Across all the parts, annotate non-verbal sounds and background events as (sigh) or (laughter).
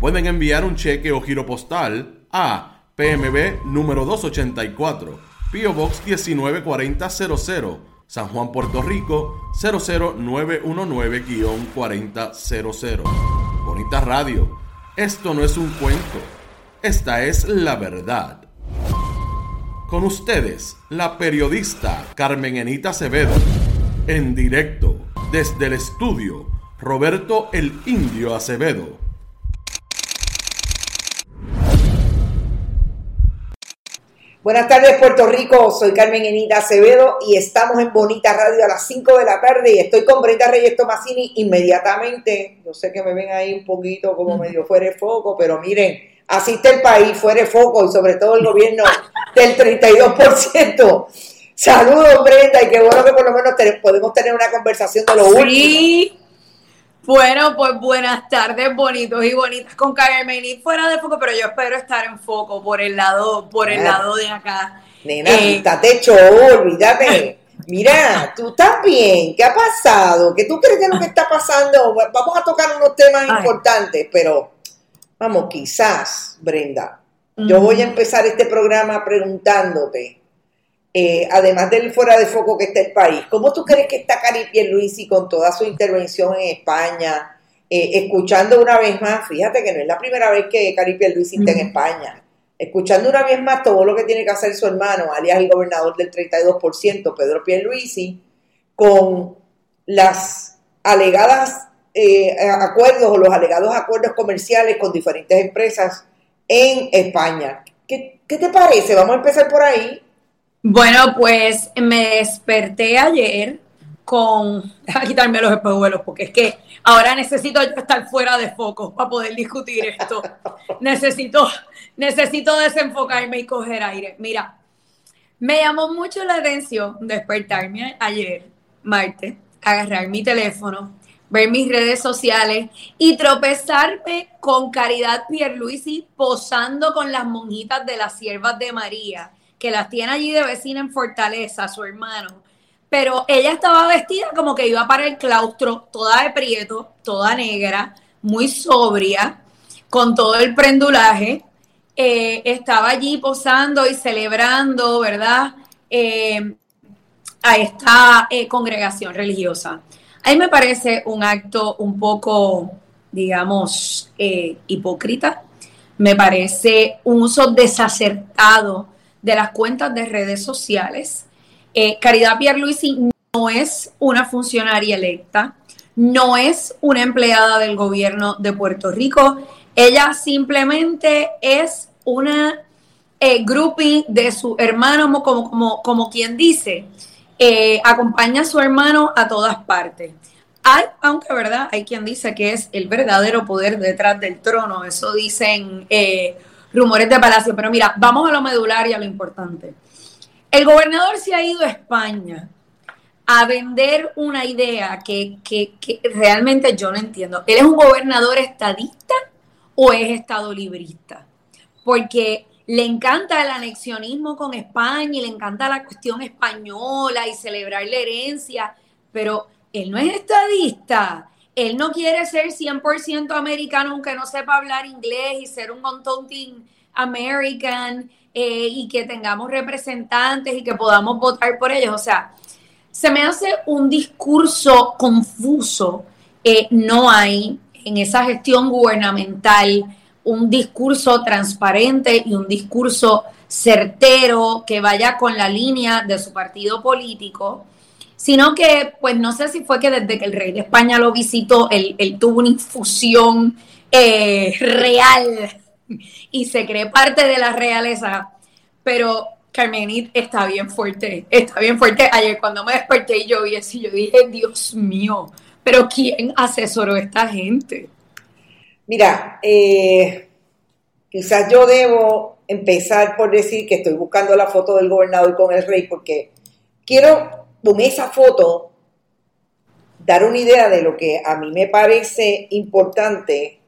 pueden enviar un cheque o giro postal a PMB número 284, Pio Box 194000, San Juan, Puerto Rico 00919-4000. Bonita Radio, esto no es un cuento, esta es la verdad. Con ustedes, la periodista Carmen Enita Acevedo, en directo desde el estudio Roberto el Indio Acevedo Buenas tardes Puerto Rico, soy Carmen Enita Acevedo y estamos en Bonita Radio a las 5 de la tarde y estoy con Brenda Reyes Tomasini inmediatamente, yo sé que me ven ahí un poquito como medio fuera de foco, pero miren, asiste el país fuera de foco y sobre todo el gobierno (laughs) del 32%. Saludos Brenda y qué bueno que por lo menos podemos tener una conversación de lo sí. Bueno, pues buenas tardes, bonitos y bonitas con Carmen y fuera de foco, pero yo espero estar en foco por el lado, por el lado de acá. Nena, eh, estás hecho, olvídate. (laughs) Mira, tú estás bien, ¿qué ha pasado? ¿Qué tú crees que es lo que está pasando? Vamos a tocar unos temas importantes, pero vamos, quizás, Brenda, yo voy a empezar este programa preguntándote, eh, además del fuera de foco que está el país, ¿cómo tú crees que está Cari Pierluisi con toda su intervención en España? Eh, escuchando una vez más, fíjate que no es la primera vez que Cari Pierluisi está en España, escuchando una vez más todo lo que tiene que hacer su hermano, alias el gobernador del 32%, Pedro Pierluisi, con las alegadas eh, acuerdos o los alegados acuerdos comerciales con diferentes empresas en España. ¿Qué, ¿Qué te parece? Vamos a empezar por ahí. Bueno, pues me desperté ayer con... (laughs) A quitarme los espejuelos porque es que ahora necesito estar fuera de foco para poder discutir esto. (laughs) necesito, necesito desenfocarme y coger aire. Mira, me llamó mucho la atención despertarme ayer, martes, agarrar mi teléfono, ver mis redes sociales y tropezarme con Caridad Pierluisi posando con las monjitas de las siervas de María que las tiene allí de vecina en Fortaleza, su hermano. Pero ella estaba vestida como que iba para el claustro, toda de prieto, toda negra, muy sobria, con todo el prendulaje. Eh, estaba allí posando y celebrando, ¿verdad? Eh, a esta eh, congregación religiosa. A mí me parece un acto un poco, digamos, hipócrita. Me parece un uso desacertado de las cuentas de redes sociales. Eh, Caridad Pierluisi no es una funcionaria electa, no es una empleada del gobierno de Puerto Rico, ella simplemente es una eh, groupie de su hermano, como, como, como quien dice, eh, acompaña a su hermano a todas partes. Hay, aunque verdad, hay quien dice que es el verdadero poder detrás del trono, eso dicen eh, rumores de palacio. Pero mira, vamos a lo medular y a lo importante. El gobernador se ha ido a España a vender una idea que, que, que realmente yo no entiendo. ¿Él es un gobernador estadista o es estado librista? Porque le encanta el anexionismo con España y le encanta la cuestión española y celebrar la herencia, pero él no es estadista. Él no quiere ser 100% americano aunque no sepa hablar inglés y ser un contonting American eh, y que tengamos representantes y que podamos votar por ellos. O sea, se me hace un discurso confuso. Eh, no hay en esa gestión gubernamental un discurso transparente y un discurso certero que vaya con la línea de su partido político, sino que, pues no sé si fue que desde que el rey de España lo visitó, él, tuvo una infusión eh, real y se cree parte de la realeza, pero Carmenit está bien fuerte, está bien fuerte. Ayer cuando me desperté y yo vi eso, yo dije, Dios mío, pero ¿quién asesoró a esta gente? Mira, eh, quizás yo debo empezar por decir que estoy buscando la foto del gobernador con el rey porque quiero con esa foto dar una idea de lo que a mí me parece importante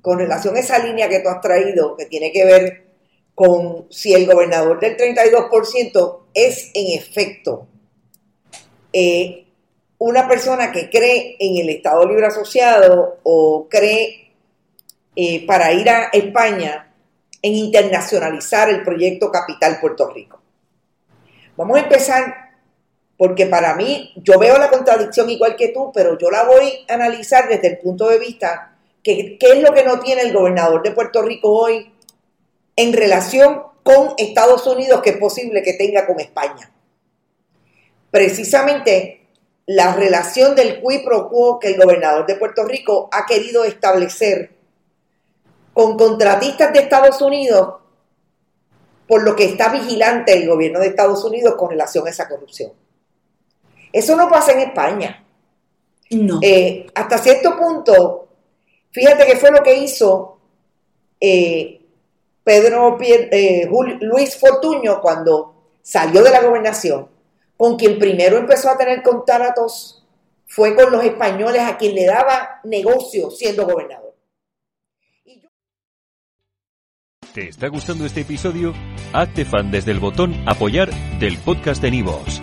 con relación a esa línea que tú has traído, que tiene que ver con si el gobernador del 32% es en efecto eh, una persona que cree en el Estado Libre Asociado o cree eh, para ir a España en internacionalizar el proyecto Capital Puerto Rico. Vamos a empezar porque para mí yo veo la contradicción igual que tú, pero yo la voy a analizar desde el punto de vista que qué es lo que no tiene el gobernador de Puerto Rico hoy en relación con Estados Unidos que es posible que tenga con España. Precisamente la relación del qui pro quo que el gobernador de Puerto Rico ha querido establecer con contratistas de Estados Unidos, por lo que está vigilante el gobierno de Estados Unidos con relación a esa corrupción. Eso no pasa en España. No. Eh, hasta cierto punto, fíjate que fue lo que hizo eh, Pedro eh, Luis Fortuño cuando salió de la gobernación, con quien primero empezó a tener contratos fue con los españoles a quien le daba negocio siendo gobernador. ¿Te está gustando este episodio? Hazte fan desde el botón apoyar del podcast de Nivos.